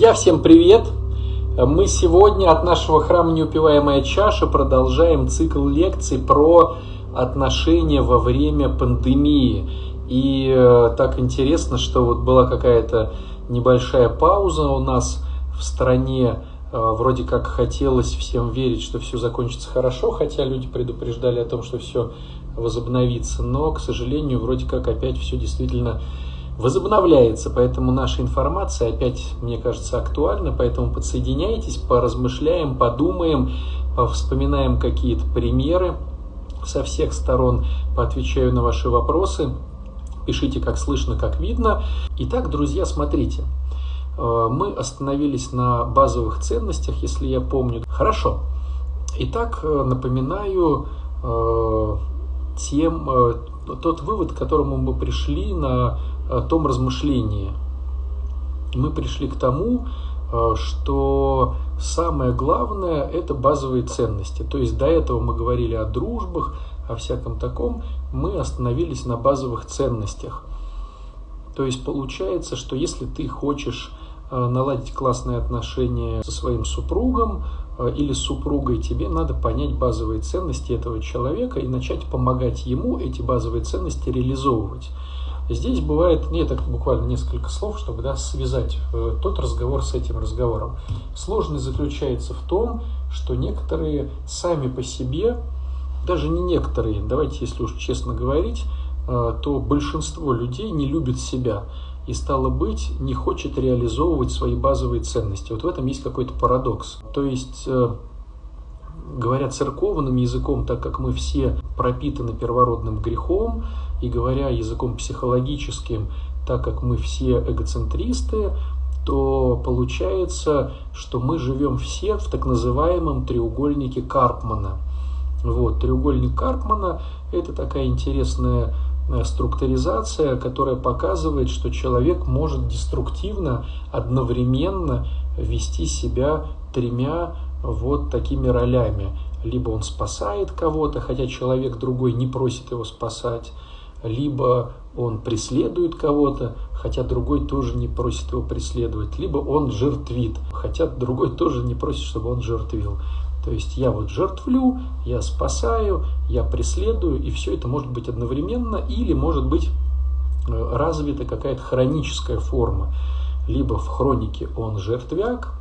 Я всем привет! Мы сегодня от нашего храма «Неупиваемая чаша» продолжаем цикл лекций про отношения во время пандемии. И э, так интересно, что вот была какая-то небольшая пауза у нас в стране. Э, вроде как хотелось всем верить, что все закончится хорошо, хотя люди предупреждали о том, что все возобновится. Но, к сожалению, вроде как опять все действительно возобновляется, поэтому наша информация опять, мне кажется, актуальна, поэтому подсоединяйтесь, поразмышляем, подумаем, вспоминаем какие-то примеры со всех сторон, поотвечаю на ваши вопросы, пишите как слышно, как видно. Итак, друзья, смотрите, э, мы остановились на базовых ценностях, если я помню. Хорошо. Итак, э, напоминаю э, тем, тот вывод, к которому мы пришли на том размышлении. Мы пришли к тому, э, что самое главное – это базовые ценности. То есть до этого мы говорили о дружбах, о всяком таком, мы остановились на базовых ценностях. То есть получается, что если ты хочешь э, наладить классные отношения со своим супругом э, или с супругой, тебе надо понять базовые ценности этого человека и начать помогать ему эти базовые ценности реализовывать. Здесь бывает, нет, так буквально несколько слов, чтобы да, связать э, тот разговор с этим разговором. Сложность заключается в том, что некоторые сами по себе, даже не некоторые, давайте, если уж честно говорить, э, то большинство людей не любит себя и, стало быть, не хочет реализовывать свои базовые ценности. Вот в этом есть какой-то парадокс. То есть э, говоря церковным языком, так как мы все пропитаны первородным грехом, и говоря языком психологическим, так как мы все эгоцентристы, то получается, что мы живем все в так называемом треугольнике Карпмана. Вот, треугольник Карпмана – это такая интересная э, структуризация, которая показывает, что человек может деструктивно одновременно вести себя тремя вот такими ролями. Либо он спасает кого-то, хотя человек другой не просит его спасать, либо он преследует кого-то, хотя другой тоже не просит его преследовать, либо он жертвит, хотя другой тоже не просит, чтобы он жертвил. То есть я вот жертвлю, я спасаю, я преследую, и все это может быть одновременно, или может быть э, развита какая-то хроническая форма. Либо в хронике он жертвяк,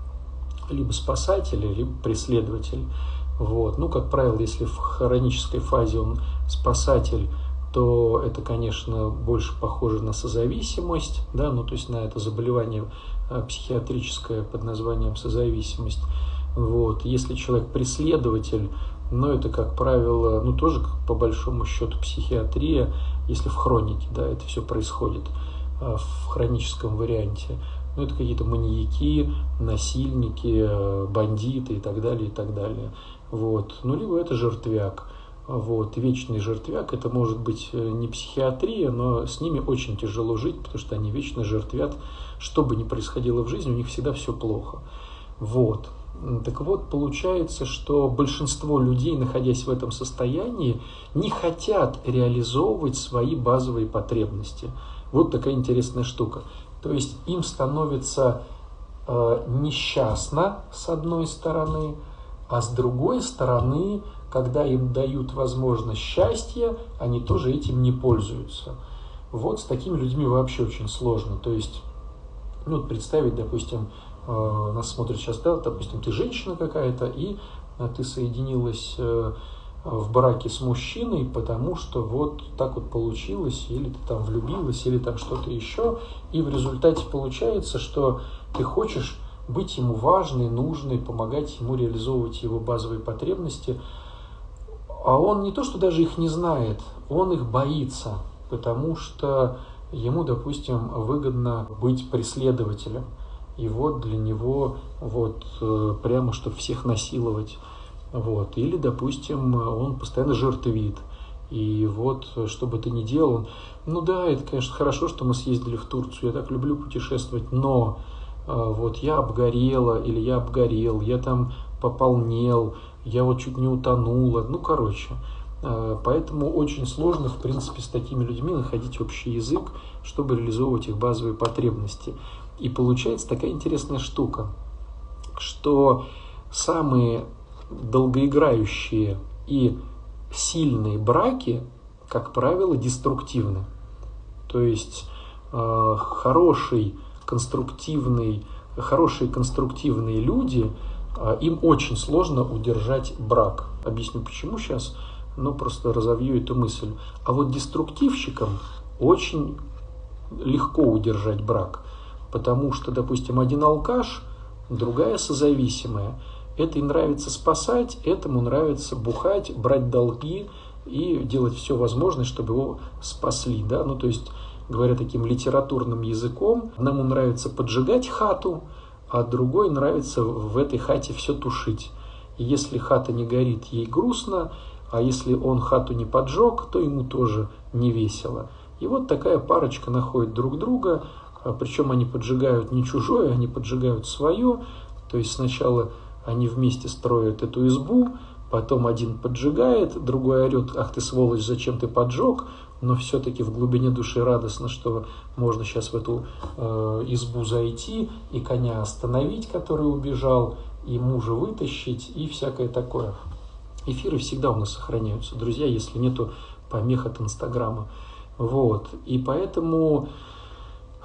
либо спасатель, либо преследователь. Вот. Ну, как правило, если в хронической фазе он спасатель, то это, конечно, больше похоже на созависимость, да, ну, то есть на это заболевание э, психиатрическое под названием созависимость. Вот. Если человек преследователь, но это, как правило, ну, тоже по большому счету психиатрия, если в хронике, да, это все происходит э, в хроническом варианте. Ну, это какие-то маньяки, насильники, э, бандиты и так далее, и так далее. Вот. Ну, либо это жертвяк. Вот. Вечный жертвяк, это может быть э, не психиатрия, но с ними очень тяжело жить, потому что они вечно жертвят. Что бы ни происходило в жизни, у них всегда все плохо. Вот. Так вот, получается, что большинство людей, находясь в этом состоянии, не хотят реализовывать свои базовые потребности. Вот такая интересная штука. То есть им становится э, несчастно с одной стороны, а с другой стороны, когда им дают возможность счастья, они тоже этим не пользуются. Вот с такими людьми вообще очень сложно. То есть, ну, представить, допустим, э, нас смотрит сейчас, да, допустим, ты женщина какая-то, и э, ты соединилась э, в браке с мужчиной, потому что вот так вот получилось, или ты там влюбилась, или там что-то еще, и в результате получается, что ты хочешь быть ему важной, нужной, помогать ему реализовывать его базовые потребности, а он не то, что даже их не знает, он их боится, потому что ему, допустим, выгодно быть преследователем. И вот для него вот э, прямо, чтобы всех насиловать. Вот. Или, допустим, он постоянно жертвит. И вот, что бы ты ни делал, ну да, это, конечно, хорошо, что мы съездили в Турцию, я так люблю путешествовать, но вот я обгорела или я обгорел, я там пополнел, я вот чуть не утонула, ну, короче. Э, поэтому очень сложно, в принципе, с такими людьми находить общий язык, чтобы реализовывать их базовые потребности. И получается такая интересная штука, что самые долгоиграющие и сильные браки, как правило, деструктивны. То есть э, хороший, конструктивный, хорошие конструктивные люди, э, им очень сложно удержать брак. Объясню почему сейчас, но просто разовью эту мысль. А вот деструктивщикам очень легко удержать брак, потому что, допустим, один алкаш, другая созависимая. Этой нравится спасать, этому нравится бухать, брать долги и делать все возможное, чтобы его спасли. Да? Ну, то есть, говоря таким литературным языком, одному нравится поджигать хату, а другой нравится в этой хате все тушить. И если хата не горит, ей грустно, а если он хату не поджег, то ему тоже не весело. И вот такая парочка находит друг друга, а причем они поджигают не чужое, они поджигают свое. То есть сначала они вместе строят эту избу, потом один поджигает, другой орет, ах ты сволочь, зачем ты поджег, но все-таки в глубине души радостно, что можно сейчас в эту э, избу зайти и коня остановить, который убежал, и мужа вытащить, и всякое такое. Эфиры всегда у нас сохраняются, друзья, если нету помех от Инстаграма. Вот. И поэтому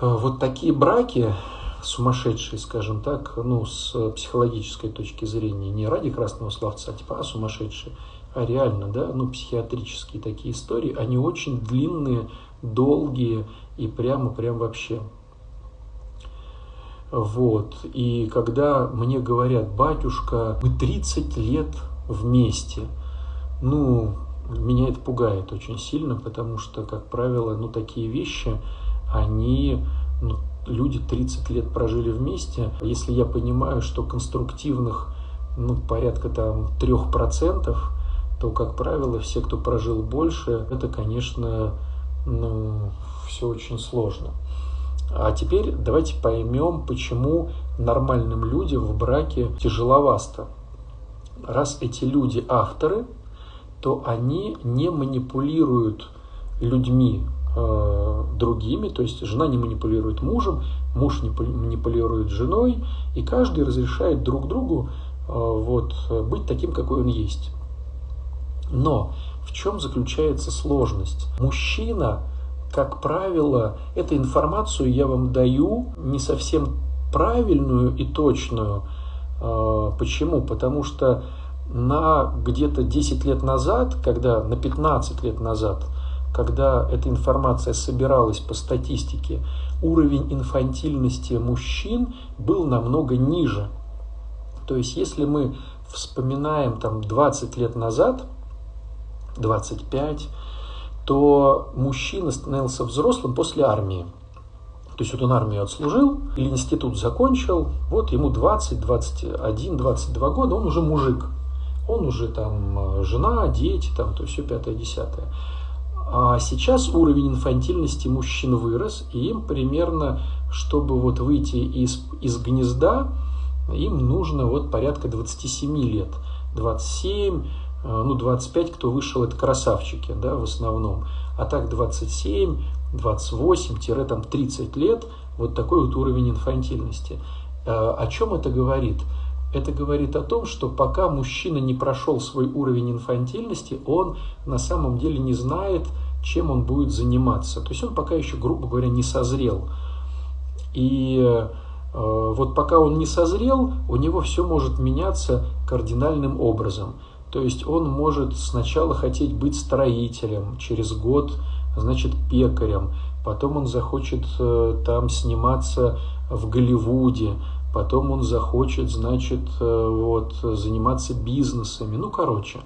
э, вот такие браки, сумасшедшие, скажем так, ну, с психологической точки зрения, не ради красного словца, а типа, а сумасшедшие, реально, да, ну, психиатрические такие истории, они очень длинные, долгие и прямо, прям вообще. Вот. И когда мне говорят, батюшка, мы 30 лет вместе, ну, меня это пугает очень сильно, потому что, как правило, ну, такие вещи, они, ну, люди 30 лет прожили вместе. Если я понимаю, что конструктивных, ну, порядка там 3%, то, как правило, все, кто прожил больше, это, конечно, ну, все очень сложно. А теперь давайте поймем, почему нормальным людям в браке тяжеловато. Раз эти люди авторы, то они не манипулируют людьми э, другими, то есть жена не манипулирует мужем, муж не манипулирует женой, и каждый разрешает друг другу э, вот, быть таким, какой он есть. Но в чем заключается сложность? Мужчина, как правило, эту информацию я вам даю не совсем правильную и точную. Э, почему? Потому что на где-то 10 лет назад, когда на 15 лет назад, когда эта информация собиралась по статистике, уровень инфантильности мужчин был намного ниже. То есть, если мы вспоминаем там 20 лет назад, 25, то мужчина становился взрослым после армии. То есть вот он армию отслужил или институт закончил, вот ему 20, 21, 22 года, он уже мужик он уже там э, жена, дети, там, то все пятое, десятое. А сейчас уровень инфантильности мужчин вырос, и им примерно, чтобы вот выйти из, из гнезда, им нужно вот порядка 27 лет. 27, э, ну 25, кто вышел, это красавчики, да, в основном. А так 27, 28-30 лет, вот такой вот уровень инфантильности. Э, о чем это говорит? Это говорит о том, что пока мужчина не прошел свой уровень инфантильности, он на самом деле не знает, чем он будет заниматься. То есть он пока еще, грубо говоря, не созрел. И э, вот пока он не созрел, у него все может меняться кардинальным образом. То есть он может сначала хотеть быть строителем, через год, значит, пекарем, потом он захочет э, там сниматься в Голливуде, потом он захочет, значит, э, вот, заниматься бизнесами, ну, короче.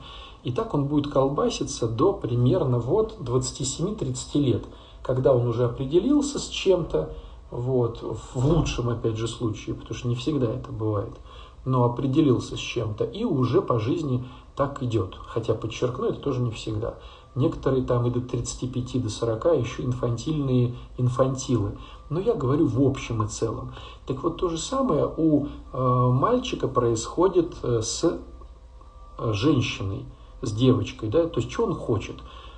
И так он будет колбаситься до примерно вот 27-30 лет, когда он уже определился с чем-то, вот, в лучшем, опять же, случае, потому что не всегда это бывает, но определился с чем-то и уже по жизни так идет. Хотя, подчеркну, это тоже не всегда. Некоторые там и до 35, до 40 еще инфантильные инфантилы. Но я говорю в общем и целом. Так вот, то же самое у э, мальчика происходит э, с э, женщиной, с девочкой. Да? То есть, что он хочет?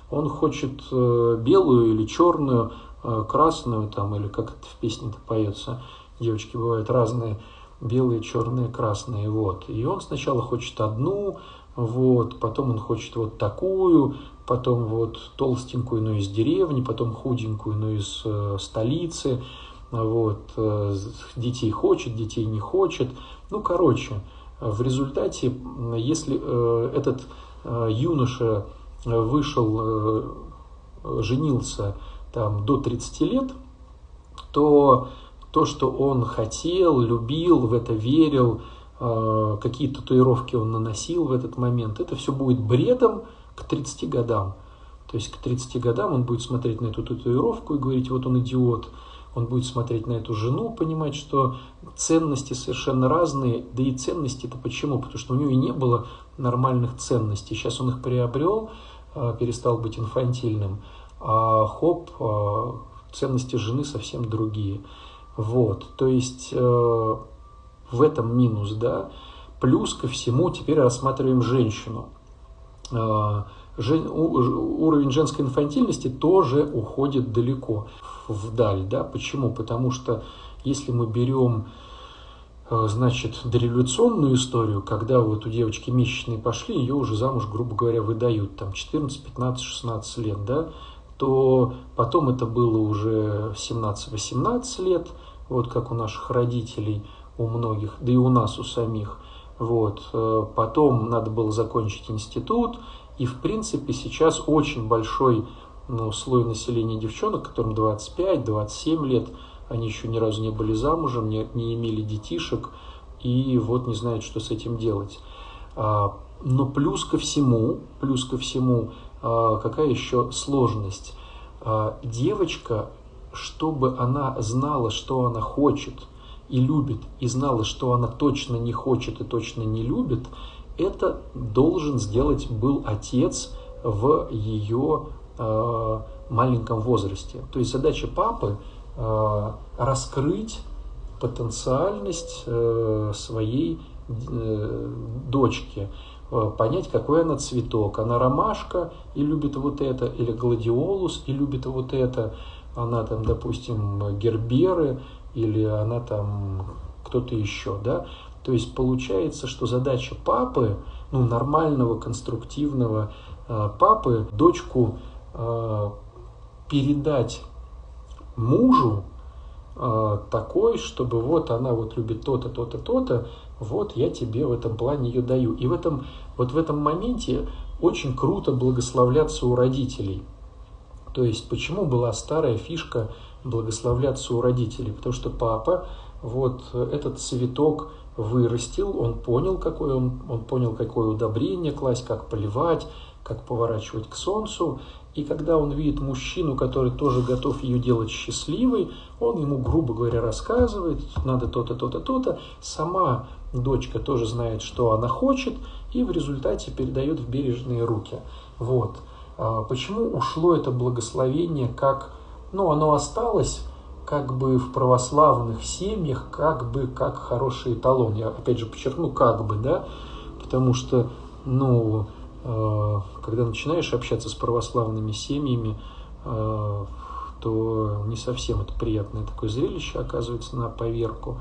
Он хочет э, белую или черную, э, красную, там, или как это в песне-то поется, девочки бывают разные, белые, черные, красные, вот. И он сначала хочет одну, вот, потом он хочет вот такую, потом вот толстенькую, но из деревни, потом худенькую, но из э, столицы, вот, э, детей хочет, детей не хочет. Ну, короче, в результате, если э, этот э, юноша вышел, э, женился там до 30 лет, то то, что он хотел, любил, в это верил, какие татуировки он наносил в этот момент, это все будет бредом к 30 годам. То есть к 30 годам он будет смотреть на эту татуировку и говорить, вот он идиот. Он будет смотреть на эту жену, понимать, что ценности совершенно разные. Да и ценности-то почему? Потому что у него и не было нормальных ценностей. Сейчас он их приобрел, э, перестал быть инфантильным. А хоп, э, ценности жены совсем другие. Вот, то есть э, в этом минус, да. Плюс ко всему теперь рассматриваем женщину. Э, жен, уровень женской инфантильности тоже уходит далеко вдаль, да. Почему? Потому что если мы берем э, значит, дореволюционную историю, когда вот у девочки месячные пошли, ее уже замуж, грубо говоря, выдают, там 14, 15, 16 лет, да, то потом это было уже 17-18 лет, вот как у наших родителей, у многих, да и у нас, у самих. Вот. Э, потом надо было закончить институт, и в принципе сейчас очень большой ну, слой населения девчонок, которым 25-27 лет, они еще ни разу не были замужем, не, не имели детишек, и вот не знают, что с этим делать. А, но плюс ко всему, плюс ко всему, а, какая еще сложность? А, девочка, чтобы она знала, что она хочет и любит, и знала, что она точно не хочет и точно не любит, это должен сделать был отец в ее а, маленьком возрасте. То есть задача папы раскрыть потенциальность э, своей э, дочки, Э, понять, какой она цветок. Она ромашка и любит вот это, или гладиолус и любит вот это. Она там, допустим, герберы, или она там кто-то еще, да. То есть получается, что задача папы, ну, нормального, конструктивного э, папы, дочку э, передать мужу э, такой, чтобы вот она вот любит то-то, то-то, то-то, вот я тебе в этом плане ее даю. И в этом, вот в этом моменте очень круто благословляться у родителей. То есть почему была старая фишка благословляться у родителей? Потому что папа вот этот цветок вырастил, он понял, какой он, он понял, какое удобрение класть, как поливать, как поворачивать к солнцу. И когда он видит мужчину, который тоже готов ее делать счастливой, он ему, грубо говоря, рассказывает, надо то-то, то-то, то-то. Сама дочка тоже знает, что она хочет, и в результате передает в бережные руки. Вот. А почему ушло это благословение, как, ну, оно осталось как бы в православных семьях, как бы как хороший эталон. Я опять же подчеркну, как бы, да, потому что, ну, э, когда начинаешь общаться с православными семьями, э, то не совсем это приятное такое зрелище оказывается на поверку но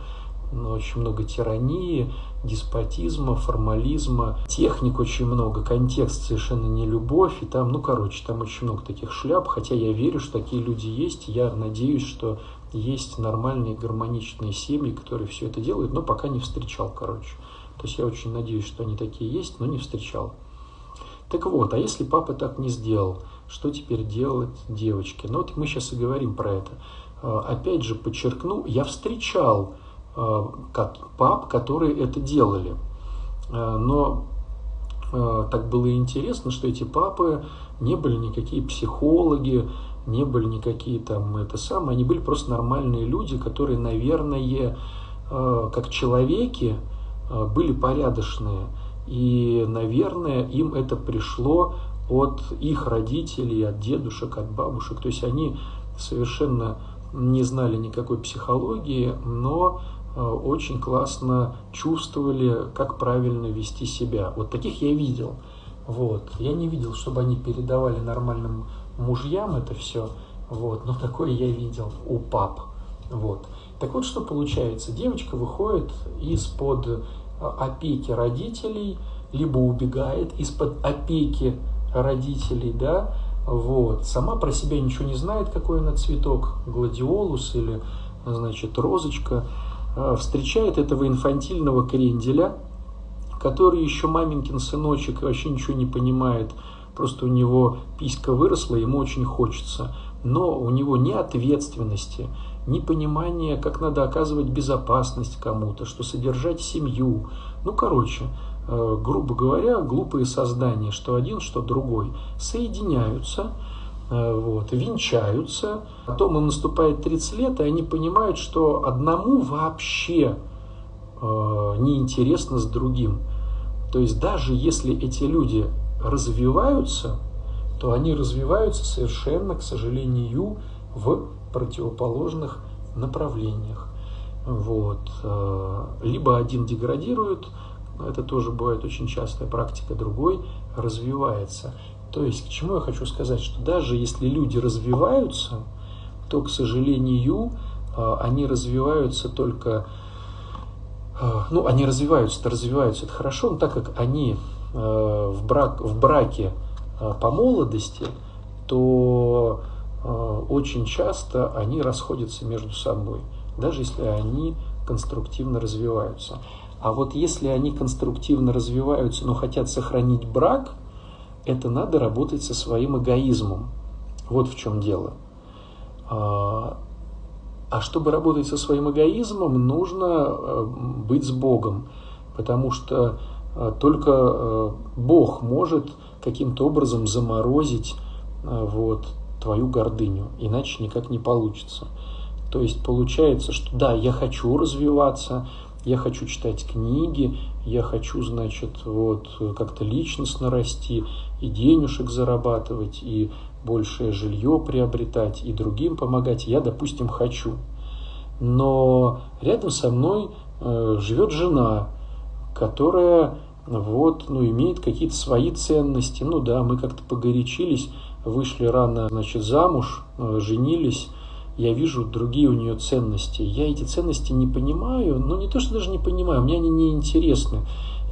очень много тирании, деспотизма, формализма, техник очень много, контекст совершенно не любовь, и там, ну, короче, там очень много таких шляп, хотя я верю, что такие люди есть, я надеюсь, что есть нормальные гармоничные семьи, которые все это делают, но пока не встречал, короче. То есть я очень надеюсь, что они такие есть, но не встречал. Так вот, а если папа так не сделал, что теперь делать девочке? Ну вот мы сейчас и говорим про это. А, опять же, подчеркну, я встречал пап, которые это делали. Э, но э, так было интересно, что эти папы не были никакие психологи, не были никакие там это самое, они были просто нормальные люди, которые, наверное, как человеки были порядочные. И, наверное, им это пришло от их родителей, от дедушек, от бабушек. То есть они совершенно не знали никакой психологии, но Э, очень классно чувствовали, как правильно вести себя. Вот таких я видел. Вот. Я не видел, чтобы они передавали нормальным мужьям это все. Вот. Но такое я видел у пап. Вот. Так вот, что получается? Девочка выходит из-под э, опеки родителей, либо убегает из-под опеки родителей, да, вот. Сама про себя ничего не знает, какой она цветок, гладиолус или, значит, розочка. А, встречает этого инфантильного кренделя, который еще маменькин сыночек вообще ничего не понимает. Просто у него писька выросла, ему очень хочется. Но у него ни ответственности, ни понимания, как надо оказывать безопасность кому-то, что содержать семью. Ну, короче, э, грубо говоря, глупые создания, что один, что другой, соединяются, вот, венчаются, потом им наступает 30 лет, и они понимают, что одному вообще э, неинтересно с другим. То есть даже если эти люди развиваются, то они развиваются совершенно, к сожалению, в противоположных направлениях. Вот. Э, либо один деградирует, это тоже бывает очень частая практика, другой развивается. То есть, к чему я хочу сказать, что даже если люди развиваются, то, к сожалению, э, они развиваются только, э, ну, они развиваются, развиваются, это хорошо, но так как они в, брак, в браке по молодости, то очень часто они расходятся между собой, даже если они конструктивно развиваются. А вот если они конструктивно развиваются, но хотят сохранить брак, это надо работать со своим эгоизмом. Вот в чем дело. А, а чтобы работать со своим эгоизмом, нужно э, быть с Богом, потому что э, только Бог может каким-то образом заморозить вот, твою гордыню, иначе никак не получится. То есть получается, что да, я хочу развиваться, я хочу читать книги, я хочу, значит, вот как-то личностно расти, и денежек зарабатывать, и большее жилье приобретать, и другим помогать. Я, допустим, хочу. Но рядом со мной э, живет жена, которая вот, ну, имеет какие-то свои ценности. Ну да, мы как-то погорячились, вышли рано, значит, замуж, э, женились, я вижу другие у нее ценности. Я эти ценности не понимаю, но не то, что даже не понимаю, мне они не интересны.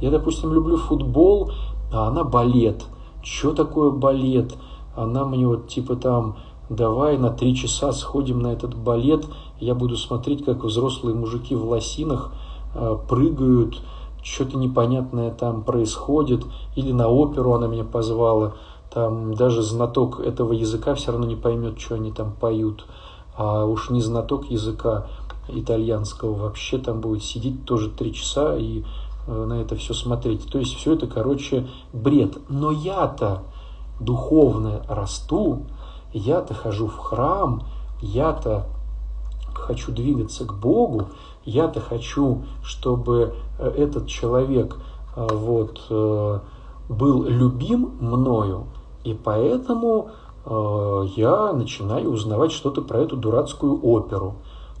Я, допустим, люблю футбол, а она балет. Что такое балет? Она мне вот типа там, давай на три часа сходим на этот балет, я буду смотреть, как взрослые мужики в лосинах э, прыгают, что-то непонятное там происходит, или на оперу она меня позвала, там даже знаток этого языка все равно не поймет, что они там поют. А уж не знаток языка итальянского вообще там будет сидеть тоже три часа и э, на это все смотреть. То есть все это, короче, бред. Но я-то духовно расту, я-то хожу в храм, я-то хочу двигаться к Богу, я-то хочу, чтобы э, этот человек э, вот, был любим мною, и поэтому я начинаю узнавать что-то про эту дурацкую оперу.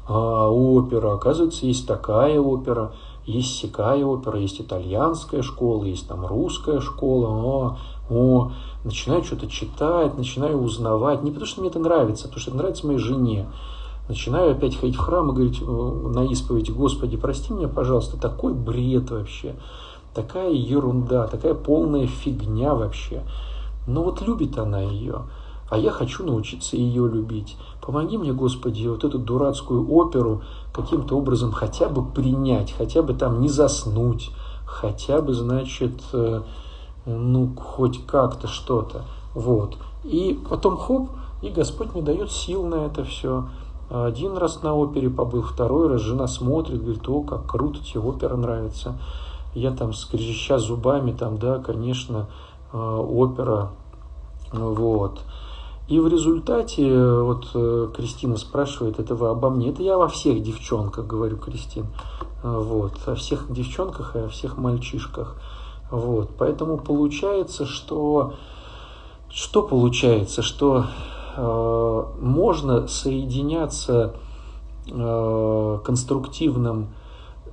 А опера, оказывается, есть такая опера, есть сякая опера, есть итальянская школа, есть там русская школа. О, о, начинаю что-то читать, начинаю узнавать. Не потому что мне это нравится, а потому что это нравится моей жене. Начинаю опять ходить в храм и говорить э, на исповедь, Господи, прости меня, пожалуйста, такой бред вообще, такая ерунда, такая полная фигня вообще. Но вот любит она ее, а я хочу научиться ее любить. Помоги мне, Господи, вот эту дурацкую оперу каким-то образом хотя бы принять, хотя бы там не заснуть, хотя бы, значит, э, ну, хоть как-то что-то. Вот. И потом хоп, и Господь мне дает сил на это все. Один раз на опере побыл, второй раз жена смотрит, говорит, о, как круто тебе опера нравится. Я там скрежеща зубами, там, да, конечно, э, опера вот. И в результате, вот э, Кристина спрашивает, это вы обо мне? Это я во всех девчонках говорю, Кристин. Вот. О всех девчонках и о всех мальчишках. Вот. Поэтому получается, что... Что получается? Что э, можно соединяться э, конструктивным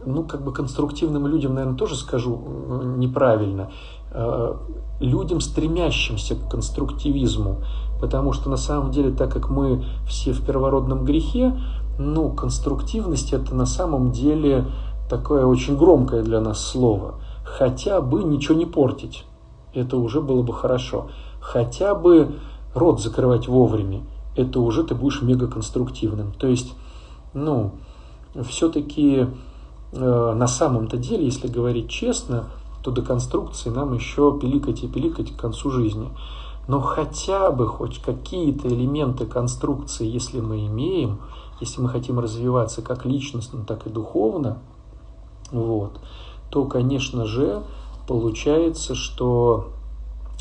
ну, как бы конструктивным людям, наверное, тоже скажу э, неправильно, э, людям, стремящимся к конструктивизму, потому что на самом деле, так как мы все в первородном грехе, ну, конструктивность это на самом деле такое очень громкое для нас слово. Хотя бы ничего не портить. Это уже было бы хорошо. Хотя бы рот закрывать вовремя. Это уже ты будешь мегаконструктивным. То есть, ну, все-таки э, на самом-то деле, если говорить честно, то до конструкции нам еще пиликать и пиликать к концу жизни. Но хотя бы хоть какие-то элементы конструкции, если мы имеем, если мы хотим развиваться как личностно, так и духовно, вот, то, конечно же, получается, что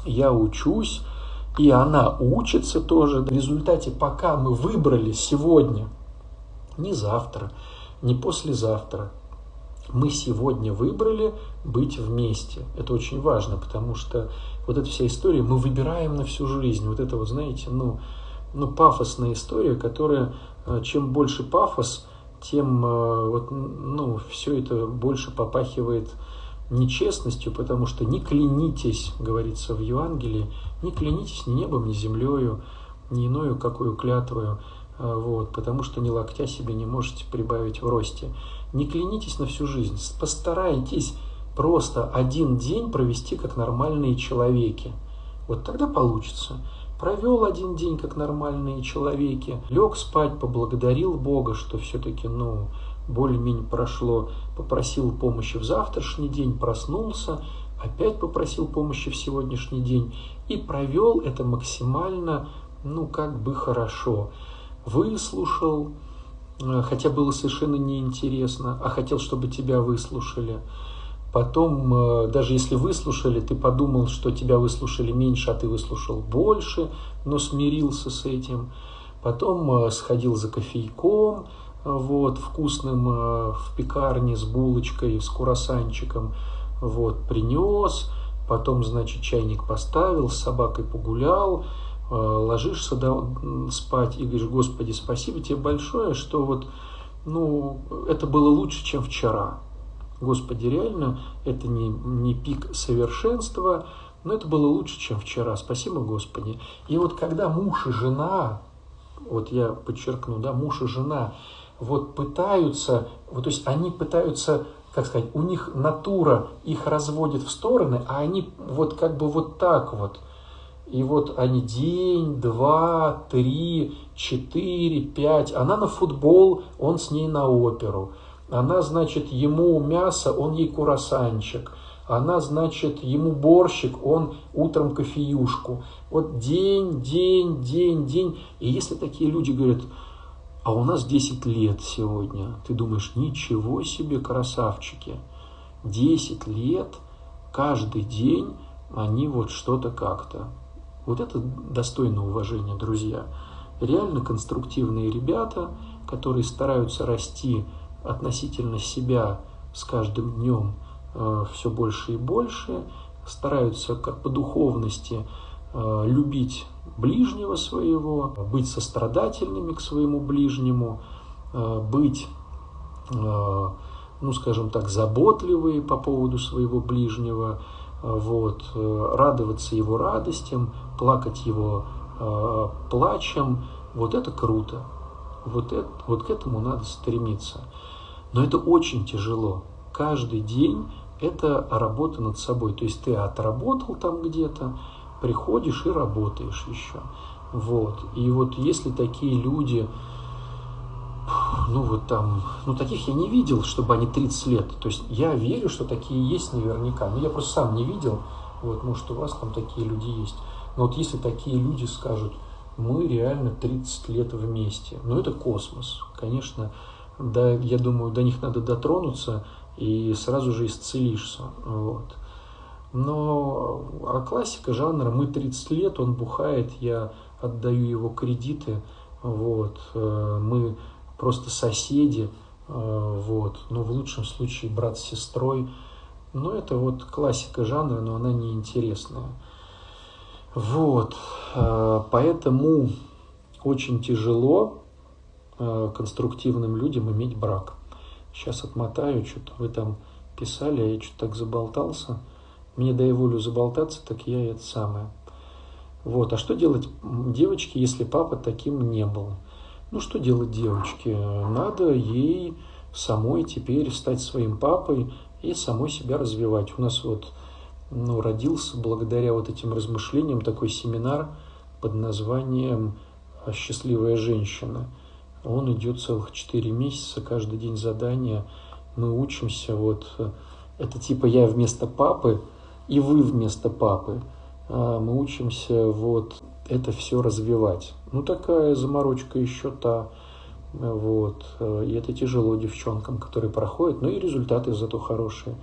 я учусь, и она учится тоже. В результате, пока мы выбрали сегодня, не завтра, не послезавтра, мы сегодня выбрали быть вместе. Это очень важно, потому что вот эта вся история мы выбираем на всю жизнь. Вот это вот, знаете, ну, ну пафосная история, которая Э, чем больше пафос, тем э, вот, ну, все это больше попахивает нечестностью, потому что не клянитесь, говорится в Евангелии, не клянитесь ни небом, ни землею, ни иною какую клятвою, э, вот, потому что ни локтя себе не можете прибавить в росте. Не клянитесь на всю жизнь, постарайтесь просто один день провести как нормальные человеки. Вот тогда получится. Провел один день, как нормальные человеки, лег спать, поблагодарил Бога, что все-таки, ну, более-менее прошло, попросил помощи в завтрашний день, проснулся, опять попросил помощи в сегодняшний день и провел это максимально, ну, как бы хорошо. Выслушал, хотя было совершенно неинтересно, а хотел, чтобы тебя выслушали – Потом, э, даже если выслушали, ты подумал, что тебя выслушали меньше, а ты выслушал больше, но смирился с этим. Потом э, сходил за кофейком, э, вот, вкусным в пекарне с булочкой, с курасанчиком, вот, принес. Потом, значит, чайник поставил, с собакой погулял, ложишься спать и говоришь, Господи, спасибо тебе большое, что вот, ну, это было лучше, чем вчера. Господи, реально, это не, не пик совершенства, но это было лучше, чем вчера. Спасибо, Господи. И вот когда муж и жена, вот я подчеркну, да, муж и жена, вот пытаются, вот то есть они пытаются, как сказать, у них натура их разводит в стороны, а они вот как бы вот так вот. И вот они день, два, три, четыре, пять. Она на футбол, он с ней на оперу. Она, значит, ему мясо, он ей курасанчик. Она, значит, ему борщик, он утром кофеюшку. Вот день, день, день, день. И если такие люди говорят, а у нас 10 лет сегодня, ты думаешь, ничего себе, красавчики. 10 лет, каждый день они вот что-то как-то. Вот это достойно уважения, друзья. Реально конструктивные ребята, которые стараются расти относительно себя с каждым днем э, все больше и больше, стараются как по духовности э, любить ближнего своего, быть сострадательными к своему ближнему, э, быть, ну скажем так, заботливые по поводу своего ближнего, вот, радоваться его радостям, плакать его плачем, вот это круто. Вот, это, вот к этому надо стремиться. Но это очень тяжело. Каждый день это работа над собой. То есть ты отработал там где-то, приходишь и работаешь еще. Вот. И вот если такие люди, ну вот там, ну таких я не видел, чтобы они 30 лет. То есть я верю, что такие есть наверняка. Но я просто сам не видел. Вот, может, у вас там такие люди есть. Но вот если такие люди скажут, мы реально 30 лет вместе, ну это космос. Конечно, да, я думаю, до них надо дотронуться и сразу же исцелишься. Вот. Но а классика жанра, мы 30 лет, он бухает, я отдаю его кредиты, вот, э, мы просто соседи, э, вот, но в лучшем случае брат с сестрой. Но это вот классика жанра, но она неинтересная. Вот, э, поэтому очень тяжело Э, конструктивным людям иметь брак. Сейчас отмотаю, что-то вы там писали, а я что-то так заболтался. Мне дай волю заболтаться, так я и это самое. Вот. А что делать девочке, если папа таким не был? Ну что делать девочке? Надо ей самой теперь стать своим папой и самой себя развивать. У нас вот ну, родился благодаря вот этим размышлениям такой семинар под названием «Счастливая женщина». Он идет целых 4 месяца, каждый день задания. Мы учимся, вот, это типа я вместо папы и вы вместо папы. А мы учимся вот это все развивать. Ну, такая заморочка еще та. Вот. И это тяжело девчонкам, которые проходят, но и результаты зато хорошие.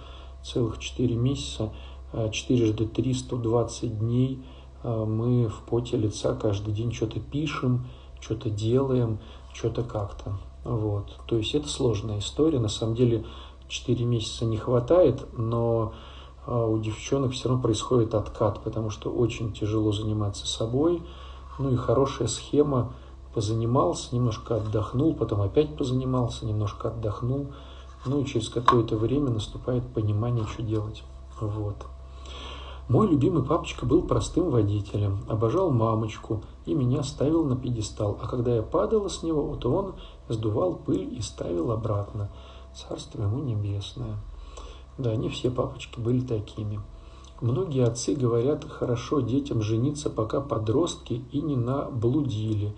Целых 4 месяца, 4 жды 3, 120 дней а мы в поте лица каждый день что-то пишем, что-то делаем, что-то как-то. Вот. То есть это сложная история. На самом деле 4 месяца не хватает, но у девчонок все равно происходит откат, потому что очень тяжело заниматься собой. Ну и хорошая схема позанимался, немножко отдохнул, потом опять позанимался, немножко отдохнул. Ну и через какое-то время наступает понимание, что делать. Вот. Мой любимый папочка был простым водителем, обожал мамочку и меня ставил на пьедестал, а когда я падала с него, то он сдувал пыль и ставил обратно. Царство ему небесное. Да, не все папочки были такими. Многие отцы говорят, хорошо детям жениться, пока подростки и не наблудили.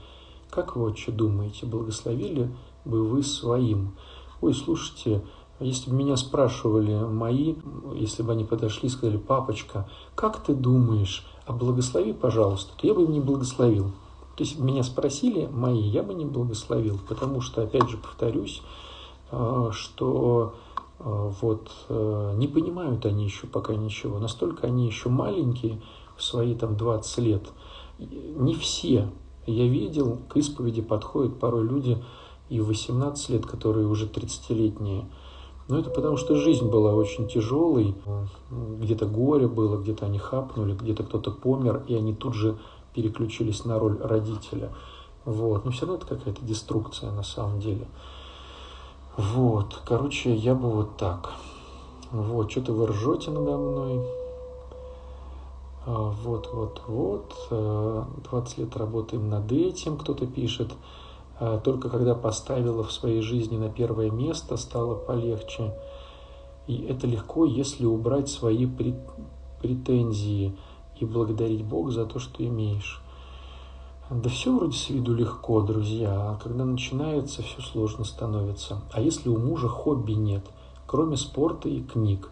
Как вы, отче, думаете, благословили бы вы своим? Ой, слушайте, если бы меня спрашивали мои, если бы они подошли и сказали, папочка, как ты думаешь, а благослови, пожалуйста, то я бы им не благословил. То есть меня спросили мои, я бы не благословил, потому что, опять же, повторюсь, э, что вот э, не понимают они еще пока ничего. Настолько они еще маленькие, в свои там 20 лет. Не все. Я видел, к исповеди подходят порой люди и в 18 лет, которые уже 30-летние. Но это потому, что жизнь была очень тяжелой. Где-то горе было, где-то они хапнули, где-то кто-то помер, и они тут же переключились на роль родителя. Вот. Но все равно это какая-то деструкция на самом деле. Вот. Короче, я бы вот так. Вот. Что-то вы ржете надо мной. А, вот, вот, вот. 20 а, лет работаем над этим, кто-то пишет. А, только когда поставила в своей жизни на первое место, стало полегче. И это легко, если убрать свои претензии и благодарить Бога за то, что имеешь. Да все вроде с виду легко, друзья, а когда начинается, все сложно становится. А если у мужа хобби нет, кроме спорта и книг,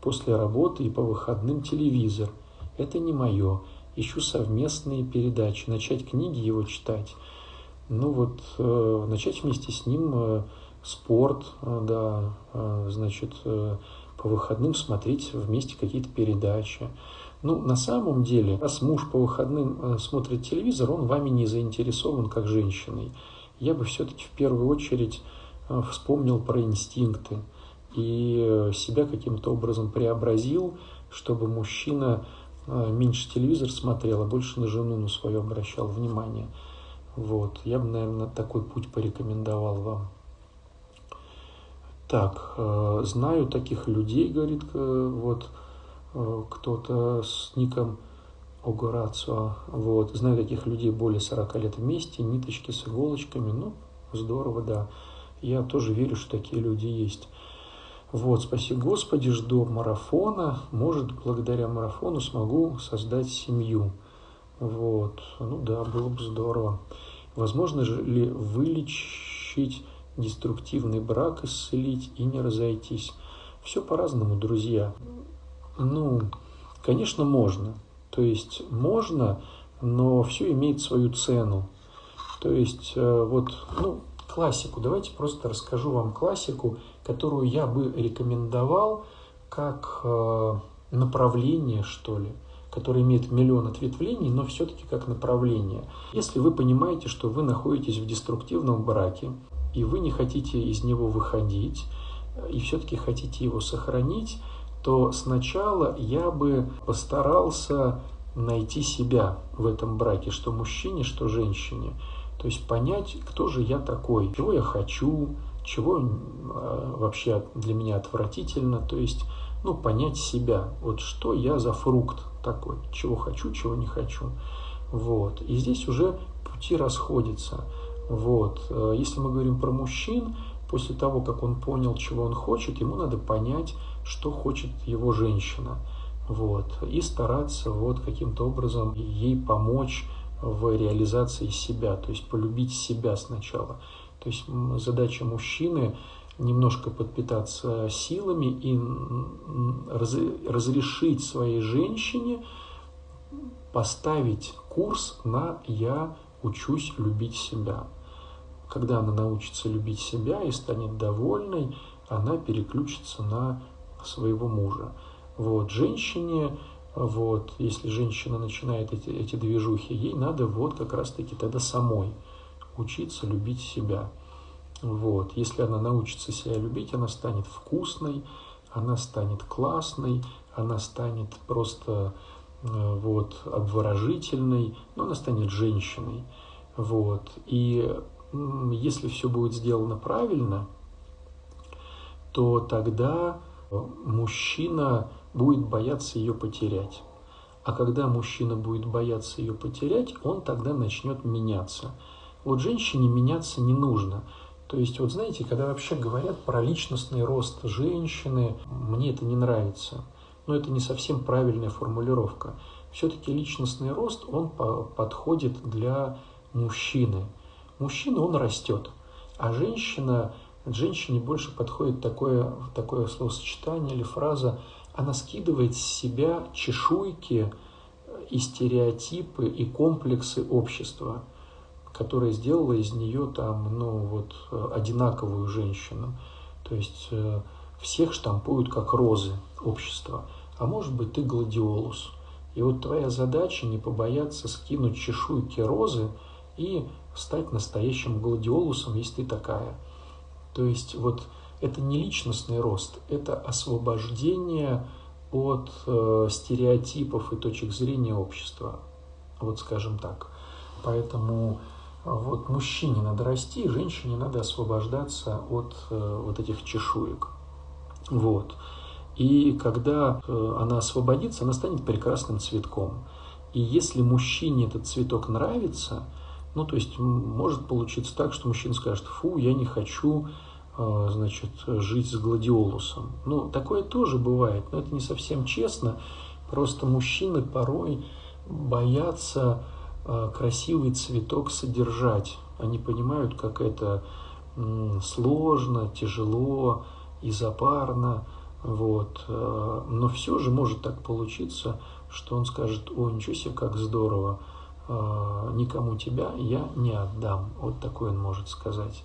после работы и по выходным телевизор, это не мое. Ищу совместные передачи, начать книги его читать – ну вот, э, начать вместе с ним э, спорт, э, да, э, значит, э, по выходным смотреть вместе какие-то передачи. Ну, на самом деле, раз муж по выходным э, смотрит телевизор, он вами не заинтересован как женщиной. Я бы все-таки в первую очередь э, вспомнил про инстинкты и э, себя каким-то образом преобразил, чтобы мужчина меньше телевизор смотрел, а больше на жену на свою обращал внимание. Вот, я бы, наверное, такой путь порекомендовал вам. Так, знаю таких людей, говорит вот кто-то с ником Огорацио. Вот, знаю таких людей более 40 лет вместе, ниточки с иголочками. Ну, здорово, да. Я тоже верю, что такие люди есть. Вот, спасибо Господи, жду марафона. Может, благодаря марафону смогу создать семью. Вот, ну да, было бы здорово. Возможно ли вылечить деструктивный брак, исцелить и не разойтись? Все по-разному, друзья. Ну, конечно, можно. То есть можно, но все имеет свою цену. То есть э, вот, ну, классику. Давайте просто расскажу вам классику, которую я бы рекомендовал как э, направление, что ли который имеет миллион ответвлений, но все-таки как направление. Если вы понимаете, что вы находитесь в деструктивном браке, и вы не хотите из него выходить, и все-таки хотите его сохранить, то сначала я бы постарался найти себя в этом браке, что мужчине, что женщине. То есть понять, кто же я такой, чего я хочу, чего э, вообще для меня отвратительно. То есть ну, понять себя, вот что я за фрукт такой, чего хочу, чего не хочу. Вот. И здесь уже пути расходятся. Вот. Э, если мы говорим про мужчин, после того, как он понял, чего он хочет, ему надо понять, что хочет его женщина. Вот. И стараться вот каким-то образом ей помочь в реализации себя, то есть полюбить себя сначала. То есть задача мужчины немножко подпитаться силами и разрешить своей женщине поставить курс на «я учусь любить себя». Когда она научится любить себя и станет довольной, она переключится на своего мужа. Вот, женщине, вот, если женщина начинает эти, эти движухи, ей надо вот как раз-таки тогда самой учиться любить себя. Вот. Если она научится себя любить, она станет вкусной, она станет классной, она станет просто э, вот, обворожительной, но она станет женщиной. Вот. И если все будет сделано правильно, то тогда мужчина будет бояться ее потерять. А когда мужчина будет бояться ее потерять, он тогда начнет меняться. Вот женщине меняться не нужно. То есть, вот знаете, когда вообще говорят про личностный рост женщины, мне это не нравится. Но это не совсем правильная формулировка. Все-таки личностный рост, он подходит для мужчины. Мужчина, он растет. А женщина, женщине больше подходит такое, такое словосочетание или фраза, она скидывает с себя чешуйки и стереотипы и комплексы общества – которая сделала из нее там, ну вот, одинаковую женщину. То есть э, всех штампуют как розы общества. А может быть, ты гладиолус. И вот твоя задача не побояться скинуть чешуйки розы и стать настоящим гладиолусом, если ты такая. То есть вот это не личностный рост, это освобождение от э, стереотипов и точек зрения общества. Вот скажем так. Поэтому вот мужчине надо расти, женщине надо освобождаться от э, вот этих чешуек. Вот. И когда э, она освободится, она станет прекрасным цветком. И если мужчине этот цветок нравится, ну, то есть может получиться так, что мужчина скажет, фу, я не хочу, э, значит, жить с гладиолусом. Ну, такое тоже бывает, но это не совсем честно. Просто мужчины порой боятся Э, красивый цветок содержать. Они понимают, как это сложно, тяжело и запарно. Вот. Э, но все же может так получиться, что он скажет, о, ничего себе, как здорово, никому тебя я не отдам. Вот такой он может сказать.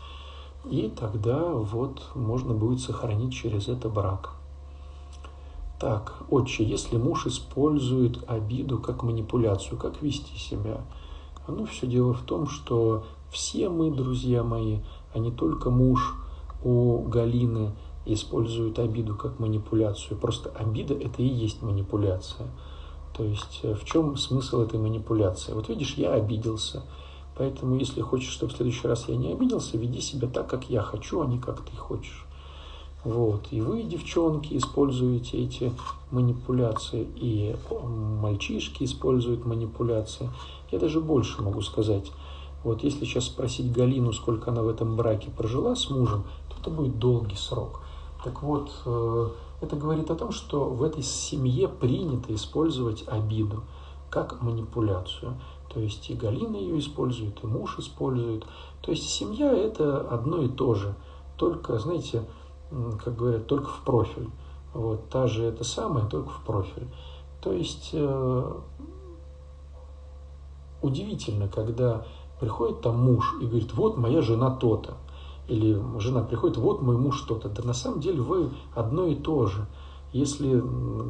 И тогда вот можно будет сохранить через это брак. Так, отче, если муж использует обиду как манипуляцию, как вести себя? Ну, все дело в том, что все мы, друзья мои, а не только муж у Галины используют обиду как манипуляцию. Просто обида – это и есть манипуляция. То есть э, в чем смысл этой манипуляции? Вот видишь, я обиделся. Поэтому, если хочешь, чтобы в следующий раз я не обиделся, веди себя так, как я хочу, а не как ты хочешь. Вот. И вы, девчонки, используете эти манипуляции, и мальчишки используют манипуляции. Я даже больше могу сказать. Вот если сейчас спросить Галину, сколько она в этом браке прожила с мужем, то это будет долгий срок. Так вот, э, это говорит о том, что в этой семье принято использовать обиду как манипуляцию. То есть и Галина ее использует, и муж использует. То есть семья это одно и то же. Только, знаете, как говорят, только в профиль. Вот, та же это самое, только в профиль. То есть э, удивительно, когда приходит там муж и говорит, вот моя жена то-то. Или жена приходит, вот мой муж то-то. Да на самом деле вы одно и то же. Если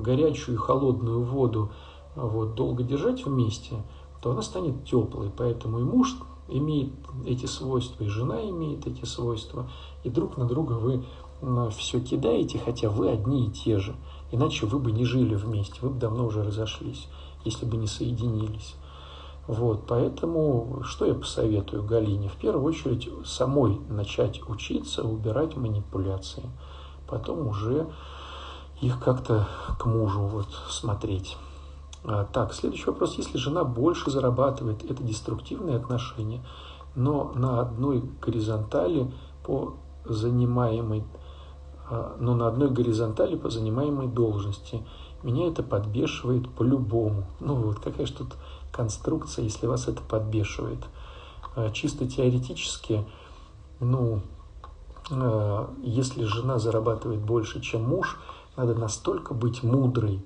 горячую и холодную воду вот, долго держать вместе, то она станет теплой. Поэтому и муж имеет эти свойства, и жена имеет эти свойства, и друг на друга вы все кидаете, хотя вы одни и те же. Иначе вы бы не жили вместе, вы бы давно уже разошлись, если бы не соединились. Вот, поэтому что я посоветую Галине? В первую очередь самой начать учиться убирать манипуляции, потом уже их как-то к мужу вот смотреть. А, так, следующий вопрос. Если жена больше зарабатывает, это деструктивные отношения? но на одной горизонтали по занимаемой, а, но на одной горизонтали по занимаемой должности. Меня это подбешивает по-любому. Ну вот, какая же тут конструкция, если вас это подбешивает. А, чисто теоретически, ну, а, если жена зарабатывает больше, чем муж, надо настолько быть мудрой,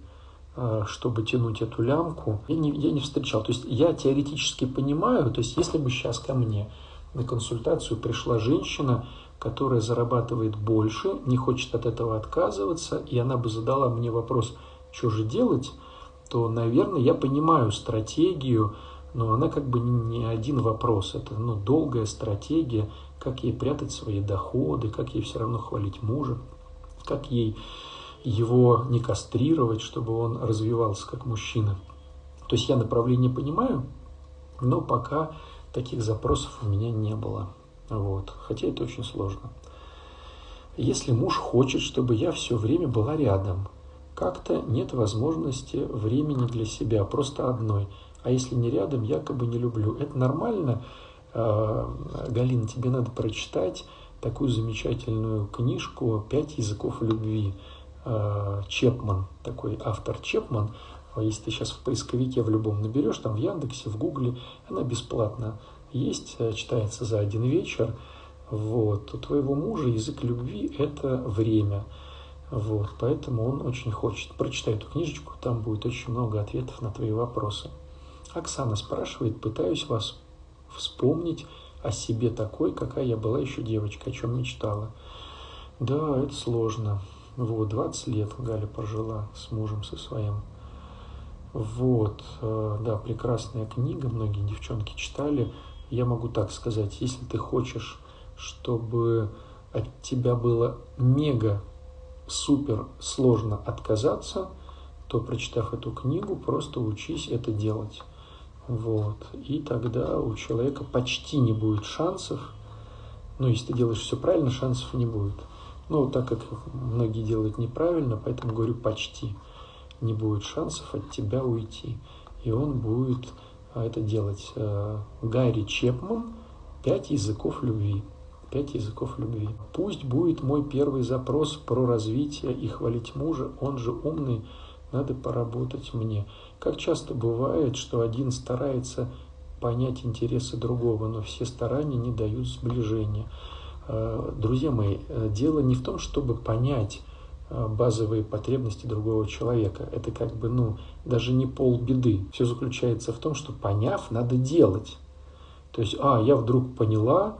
Э, чтобы тянуть эту лямку, я не, я не встречал. То есть я теоретически понимаю, то есть если бы сейчас ко мне на консультацию пришла женщина, которая зарабатывает больше, не хочет от этого отказываться, и она бы задала мне вопрос, что же делать, то, наверное, я понимаю стратегию, но она как бы не один вопрос, это ну, долгая стратегия, как ей прятать свои доходы, как ей все равно хвалить мужа, как ей его не кастрировать, чтобы он развивался как мужчина. То есть я направление понимаю, но пока таких запросов у меня не было. Вот. Хотя это очень сложно. Если муж хочет, чтобы я все время была рядом, как-то нет возможности времени для себя, просто одной. А если не рядом, якобы не люблю. Это нормально. А, Галина, тебе надо прочитать такую замечательную книжку «Пять языков любви». Э, Чепман, такой автор Чепман, если ты сейчас в поисковике в любом наберешь, там в Яндексе, в Гугле, она бесплатно есть, э, читается за один вечер. Вот. У твоего мужа язык любви – это время. Вот. Поэтому он очень хочет. Прочитай эту книжечку, там будет очень много ответов на твои вопросы. Оксана спрашивает, пытаюсь вас вспомнить о себе такой, какая я была еще девочка, о чем мечтала. Да, это сложно. Вот, 20 лет Галя прожила с мужем со своим. Вот, э, да, прекрасная книга, многие девчонки читали. Я могу так сказать, если ты хочешь, чтобы от тебя было мега супер сложно отказаться, то, прочитав эту книгу, просто учись это делать. Вот. И тогда у человека почти не будет шансов. Ну, если ты делаешь все правильно, шансов не будет. Ну, так как многие делают неправильно, поэтому говорю почти. Не будет шансов от тебя уйти. И он будет а, это делать. Э, Гарри Чепман «Пять языков любви». Пять языков любви. Пусть будет мой первый запрос про развитие и хвалить мужа. Он же умный, надо поработать мне. Как часто бывает, что один старается понять интересы другого, но все старания не дают сближения. Э, друзья мои, э, дело не в том, чтобы понять э, базовые потребности другого человека. Это как бы, ну, даже не полбеды. Все заключается в том, что поняв, надо делать. То есть, а, я вдруг поняла,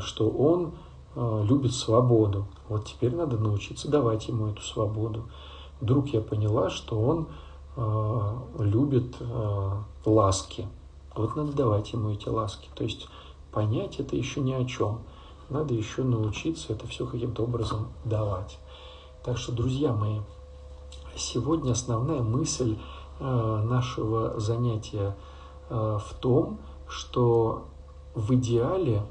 что он любит свободу. Вот теперь надо научиться давать ему эту свободу. Вдруг я поняла, что он любит ласки. Вот надо давать ему эти ласки. То есть понять это еще ни о чем надо еще научиться это все каким-то образом давать. Так что, друзья мои, сегодня основная мысль э, нашего занятия э, в том, что в идеале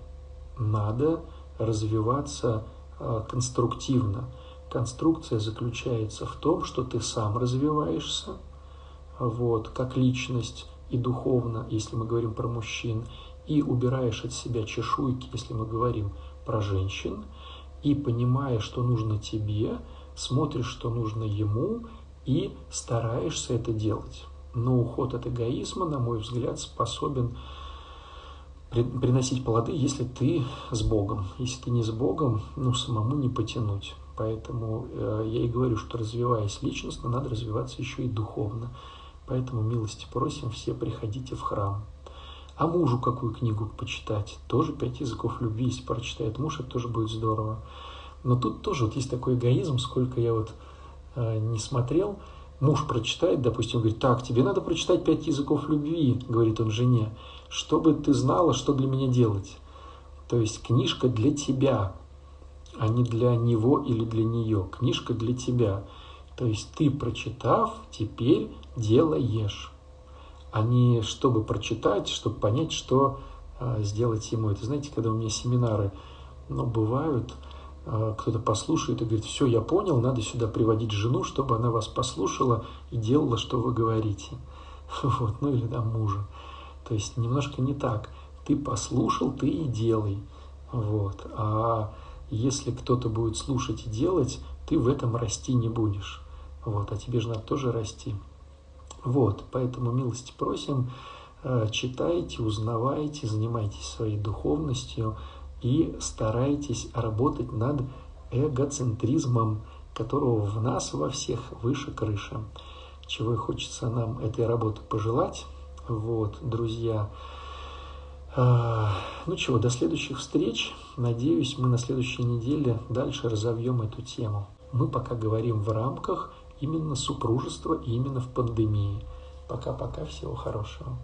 надо развиваться э, конструктивно. Конструкция заключается в том, что ты сам развиваешься, вот, как личность и духовно, если мы говорим про мужчин, и убираешь от себя чешуйки, если мы говорим про женщин, и понимая, что нужно тебе, смотришь, что нужно ему, и стараешься это делать. Но уход от эгоизма, на мой взгляд, способен приносить плоды, если ты с Богом. Если ты не с Богом, ну, самому не потянуть. Поэтому э, я и говорю, что развиваясь личностно, надо развиваться еще и духовно. Поэтому милости просим, все приходите в храм. А мужу какую книгу почитать? Тоже пять языков любви, если прочитает муж, это тоже будет здорово. Но тут тоже вот есть такой эгоизм, сколько я вот э, не смотрел. Муж прочитает, допустим, говорит, так, тебе надо прочитать пять языков любви, говорит он жене, чтобы ты знала, что для меня делать. То есть книжка для тебя, а не для него или для нее. Книжка для тебя. То есть ты, прочитав, теперь делаешь а не чтобы прочитать, чтобы понять, что э, сделать ему. Это знаете, когда у меня семинары ну, бывают, кто-то послушает и говорит, все, я понял, надо сюда приводить жену, чтобы она вас послушала и делала, что вы говорите. Вот, ну или там мужа. То есть немножко не так. Ты послушал, ты и делай. Вот. А если кто-то будет слушать и делать, ты в этом расти не будешь. Вот. А тебе же надо тоже расти. Вот. Поэтому милости просим, э, читайте, узнавайте, занимайтесь своей духовностью и старайтесь работать над эгоцентризмом, которого в нас во всех выше крыши. Чего и хочется нам этой работы пожелать. Вот, друзья. А, ну чего, до следующих встреч. Надеюсь, мы на следующей неделе дальше разовьем эту тему. Мы пока говорим в рамках именно супружества и именно в пандемии. Пока-пока, всего хорошего.